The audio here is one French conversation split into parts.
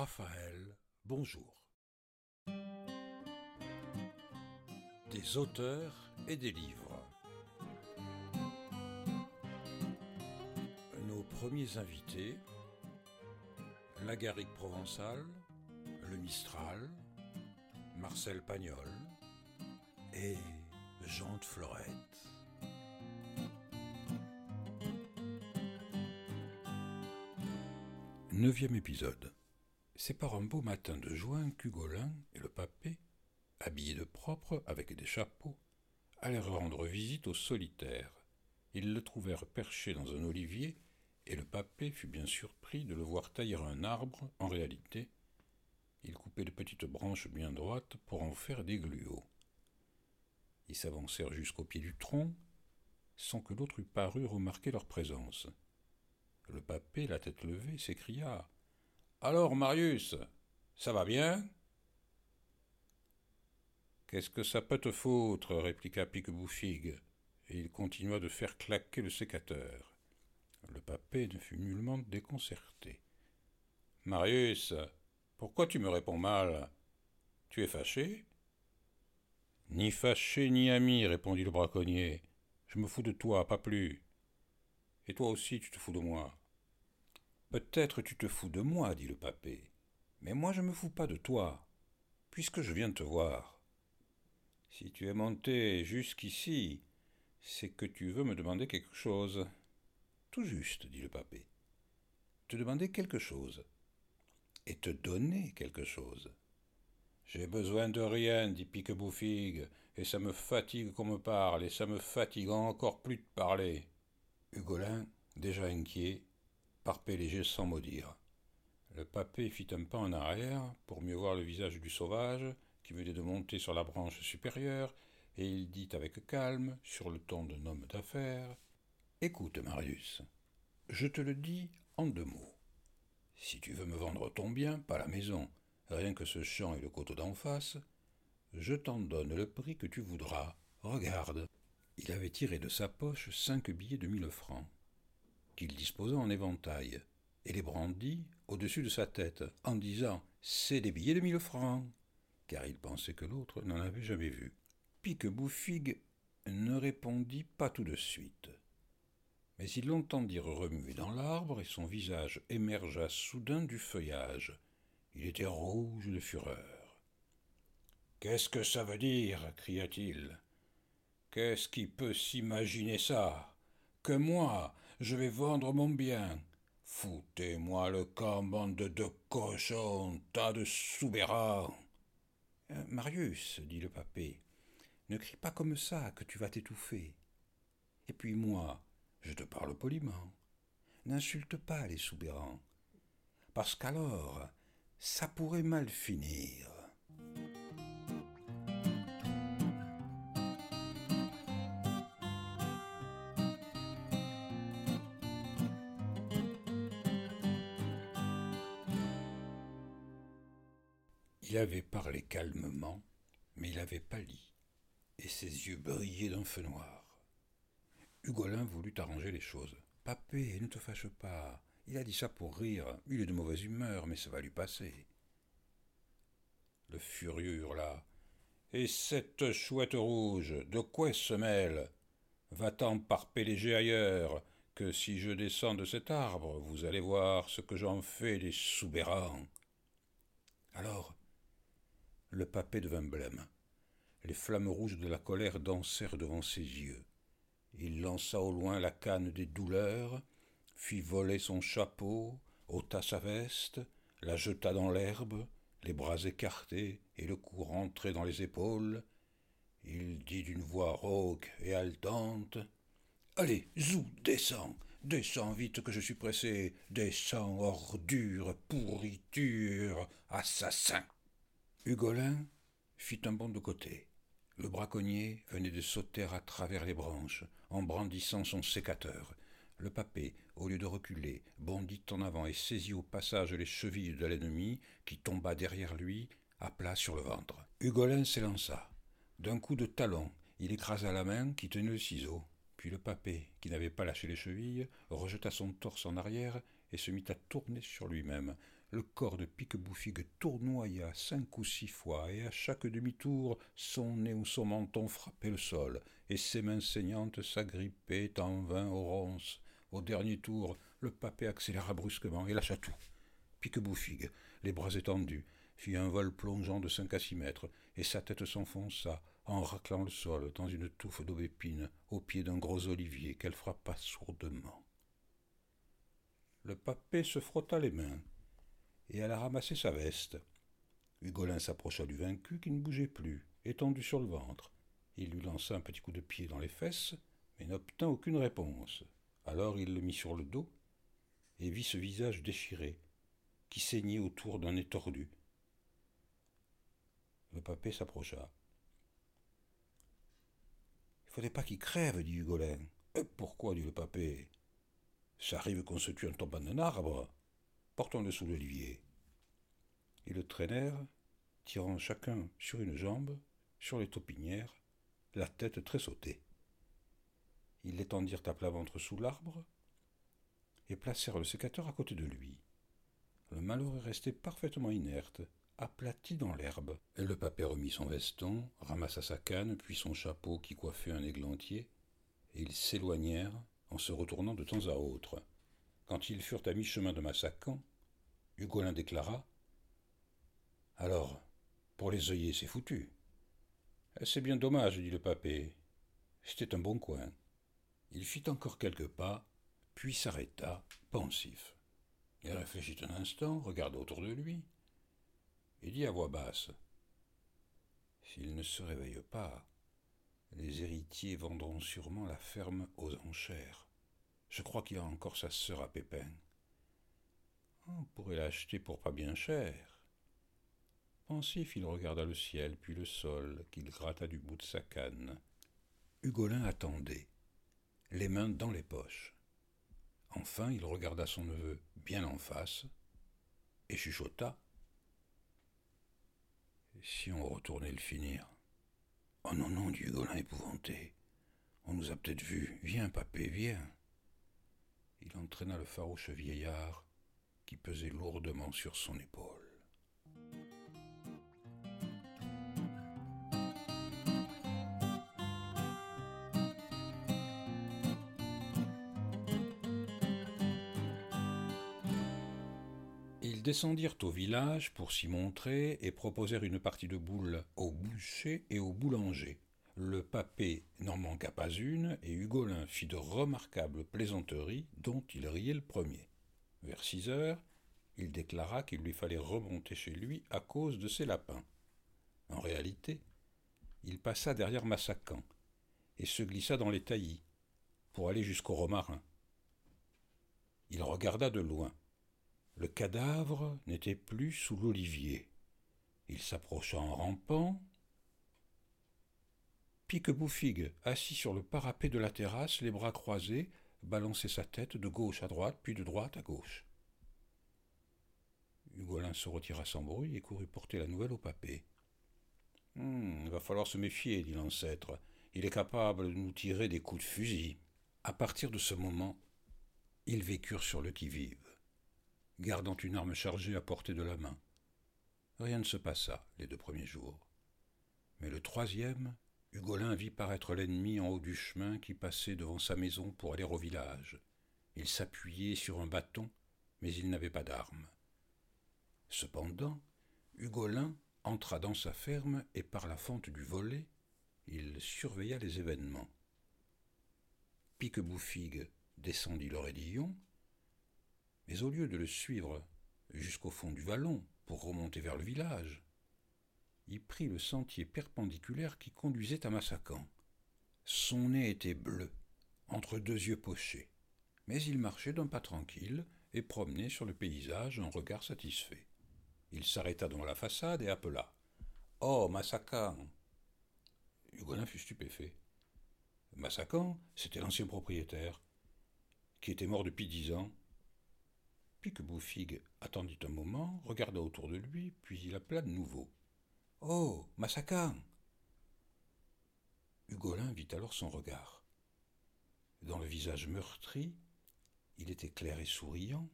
Raphaël, bonjour. Des auteurs et des livres. Nos premiers invités, la garrigue provençale, le Mistral, Marcel Pagnol et Jean de Florette. Neuvième épisode. C'est par un beau matin de juin qu'Hugolin et le papé, habillés de propre avec des chapeaux, allèrent rendre visite au solitaire. Ils le trouvèrent perché dans un olivier, et le papé fut bien surpris de le voir tailler un arbre. En réalité, il coupait de petites branches bien droites pour en faire des gluaux. Ils s'avancèrent jusqu'au pied du tronc, sans que l'autre eût paru remarquer leur présence. Le papé, la tête levée, s'écria Alors, Marius, ça va bien? Qu'est-ce que ça peut te foutre? répliqua Piqueboufigue, et il continua de faire claquer le sécateur. Le papé ne fut nullement déconcerté. Marius, pourquoi tu me réponds mal? Tu es fâché? Ni fâché ni ami, répondit le braconnier. Je me fous de toi, pas plus. Et toi aussi tu te fous de moi. Peut-être tu te fous de moi, dit le papé, mais moi je me fous pas de toi, puisque je viens te voir. Si tu es monté jusqu'ici, c'est que tu veux me demander quelque chose. Tout juste, dit le papé. Te demander quelque chose. Et te donner quelque chose. J'ai besoin de rien, dit Piqueboufigue, et ça me fatigue qu'on me parle, et ça me fatigue encore plus de parler. Hugolin, déjà inquiet, parpait sans mot dire. Le papé fit un pas en arrière pour mieux voir le visage du sauvage qui venait de monter sur la branche supérieure, et il dit avec calme, sur le ton d'un homme d'affaires Écoute, Marius, je te le dis en deux mots. Si tu veux me vendre ton bien, pas la maison, rien que ce champ et le coteau d'en face, je t'en donne le prix que tu voudras. Regarde. Il avait tiré de sa poche cinq billets de mille francs qu'il disposa en éventail, et les brandit au-dessus de sa tête, en disant C'est des billets de mille francs car il pensait que l'autre n'en avait jamais vu. Pique-Bouffigue ne répondit pas tout de suite. Mais il l'entendit remuer dans l'arbre et son visage émergea soudain du feuillage. Il était rouge de fureur. Qu'est-ce que ça veut dire? cria-t-il. Qu'est-ce qui peut s'imaginer ça? Que moi, je vais vendre mon bien. Foutez-moi le camp, bande de cochons, tas de soubérants. Euh, Marius, dit le papé, ne crie pas comme ça, que tu vas t'étouffer. Et puis moi, je te parle poliment. N'insulte pas les soubérants, parce qu'alors, ça pourrait mal finir. Il avait parlé calmement, mais il avait pâli, et ses yeux brillaient d'un feu noir. Hugolin voulut arranger les choses. Papé, ne te fâche pas. Il a dit ça pour rire. Il est de mauvaise humeur, mais ça va lui passer. Le furieux hurla. Et cette chouette rouge, de quoi se mêle? Va-t'en par léger ailleurs, que si je descends de cet arbre, vous allez voir ce que j'en fais des soubérants. Le papé devint blême. Les flammes rouges de la colère dansèrent devant ses yeux. Il lança au loin la canne des douleurs, fit voler son chapeau, ôta sa veste, la jeta dans l'herbe, les bras écartés et le cou rentré dans les épaules. Il dit d'une voix rauque et haletante Allez, zou, descends, descends vite que je suis pressé, descends, ordure, pourriture, assassin. Hugolin fit un bond de côté. Le braconnier venait de sauter à travers les branches, en brandissant son sécateur. Le papé, au lieu de reculer, bondit en avant et saisit au passage les chevilles de l'ennemi, qui tomba derrière lui, à plat sur le ventre. Hugolin s'élança. D'un coup de talon, il écrasa la main qui tenait le ciseau. Puis le papé, qui n'avait pas lâché les chevilles, rejeta son torse en arrière et se mit à tourner sur lui-même. Le corps de Piqueboufigue tournoya cinq ou six fois, et à chaque demi-tour, son nez ou son menton frappait le sol, et ses mains saignantes s'agrippaient en vain aux ronces. Au dernier tour, le papet accéléra brusquement et lâcha tout. Piqueboufigue, les bras étendus, fit un vol plongeant de cinq à six mètres, et sa tête s'enfonça, en raclant le sol, dans une touffe d'aubépine, au pied d'un gros olivier qu'elle frappa sourdement. Le papet se frotta les mains, et elle a ramassé sa veste. Hugolin s'approcha du vaincu qui ne bougeait plus, étendu sur le ventre. Il lui lança un petit coup de pied dans les fesses, mais n'obtint aucune réponse. Alors il le mit sur le dos et vit ce visage déchiré, qui saignait autour d'un nez tordu. Le papet s'approcha. Il faudrait pas qu'il crève, dit Hugolin. Euh, pourquoi dit le papet. Ça arrive qu'on se tue en tombant d'un arbre. Portons-le sous l'olivier. Ils le traînèrent, tirant chacun sur une jambe, sur les taupinières, la tête très sautée. Ils l'étendirent à plat ventre sous l'arbre et placèrent le sécateur à côté de lui. Le malheureux restait parfaitement inerte, aplati dans l'herbe. Le papet remit son veston, ramassa sa canne, puis son chapeau qui coiffait un églantier, et ils s'éloignèrent en se retournant de temps à autre. Quand ils furent à mi-chemin de Massacan, Hugolin déclara Alors, pour les œillets, c'est foutu. C'est bien dommage, dit le papé. C'était un bon coin. Il fit encore quelques pas, puis s'arrêta, pensif. Il réfléchit un instant, regarda autour de lui, et dit à voix basse S'il ne se réveille pas, les héritiers vendront sûrement la ferme aux enchères. Je crois qu'il a encore sa sœur à Pépin. On pourrait l'acheter pour pas bien cher. Pensif, il regarda le ciel, puis le sol, qu'il gratta du bout de sa canne. Hugolin attendait, les mains dans les poches. Enfin, il regarda son neveu bien en face et chuchota. Si on retournait le finir? Oh non, non, dit Hugolin épouvanté. On nous a peut-être vus. Viens, papé, viens il entraîna le farouche vieillard qui pesait lourdement sur son épaule. Ils descendirent au village pour s'y montrer et proposèrent une partie de boules au boucher et au boulanger. Le papé n'en manqua pas une, et Hugolin fit de remarquables plaisanteries dont il riait le premier. Vers six heures, il déclara qu'il lui fallait remonter chez lui à cause de ses lapins. En réalité, il passa derrière Massacan et se glissa dans les taillis pour aller jusqu'au romarin. Il regarda de loin. Le cadavre n'était plus sous l'olivier. Il s'approcha en rampant, Pique-Bouffigue, assis sur le parapet de la terrasse, les bras croisés, balançait sa tête de gauche à droite, puis de droite à gauche. Hugolin se retira sans bruit et courut porter la nouvelle au papé. Hum, il va falloir se méfier, dit l'ancêtre. Il est capable de nous tirer des coups de fusil. À partir de ce moment, ils vécurent sur le qui-vive, gardant une arme chargée à portée de la main. Rien ne se passa les deux premiers jours. Mais le troisième, Hugolin vit paraître l'ennemi en haut du chemin qui passait devant sa maison pour aller au village. Il s'appuyait sur un bâton, mais il n'avait pas d'arme. Cependant, Hugolin entra dans sa ferme et par la fente du volet, il surveilla les événements. Pique-Bouffigue descendit le mais au lieu de le suivre jusqu'au fond du vallon pour remonter vers le village, il prit le sentier perpendiculaire qui conduisait à Massacan. Son nez était bleu, entre deux yeux pochés, mais il marchait d'un pas tranquille et promenait sur le paysage un regard satisfait. Il s'arrêta devant la façade et appela Oh, Massacan Hugolin fut stupéfait. Massacan, c'était l'ancien propriétaire, qui était mort depuis dix ans. Pique-Bouffigue attendit un moment, regarda autour de lui, puis il appela de nouveau. Oh, Massacan Hugolin vit alors son regard. Dans le visage meurtri, il était clair et souriant.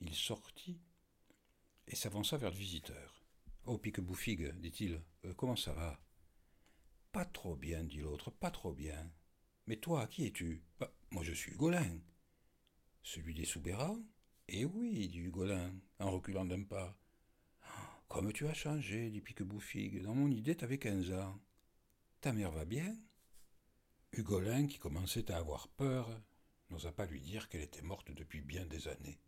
Il sortit et s'avança vers le visiteur. Oh, Pique-Bouffigue, dit-il, euh, comment ça va? Pas trop bien, dit l'autre, pas trop bien. Mais toi, qui es-tu? Bah, Moi, je suis Hugolin. Celui des Soubérans Eh oui, dit Hugolin, en reculant d'un pas. Comme tu as changé, dit Pique-Bouffigue. Dans mon idée, t'avais quinze ans. Ta mère va bien? Hugolin, qui commençait à avoir peur, n'osa pas lui dire qu'elle était morte depuis bien des années,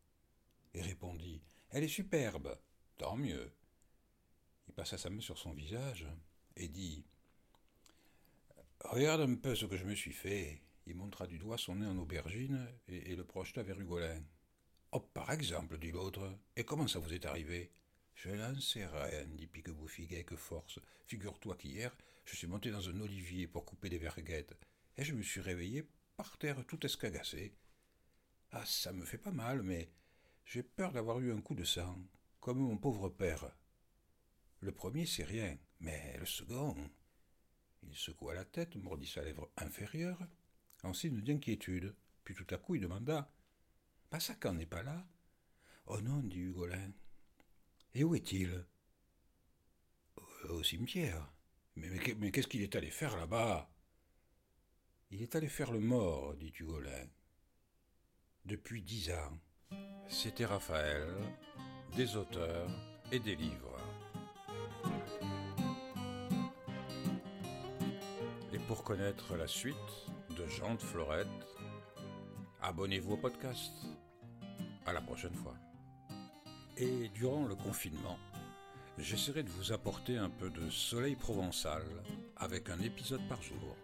et répondit Elle est superbe, tant mieux. Il passa sa main sur son visage et dit Regarde un peu ce que je me suis fait. Il montra du doigt son nez en aubergine et, le projeta vers Hugolin. Oh, par exemple, dit l'autre. Et comment ça vous est arrivé? Je n'en sais rien, dit Piquebouffigue avec force. Figure-toi qu'hier, je suis monté dans un olivier pour couper des verguettes, et je me suis réveillé par terre tout escagacé. Ah, ça me fait pas mal, mais j'ai peur d'avoir eu un coup de sang, comme mon pauvre père. Le premier, c'est rien, mais le second. Il secoua la tête, mordit sa lèvre inférieure, en signe d'inquiétude, puis tout à coup il demanda Passacan n'est pas là? Oh non, dit Hugolin. Et où est-il? Au cimetière. Mais, qu'est-ce qu'il est allé faire là-bas? Il est allé faire le mort, dit Hugolin. Depuis dix ans. C'était Raphaël, des auteurs et des livres. Et pour connaître la suite de Jean de Florette, abonnez-vous au podcast. À la prochaine fois. Et durant le confinement, j'essaierai de vous apporter un peu de soleil provençal avec un épisode par jour.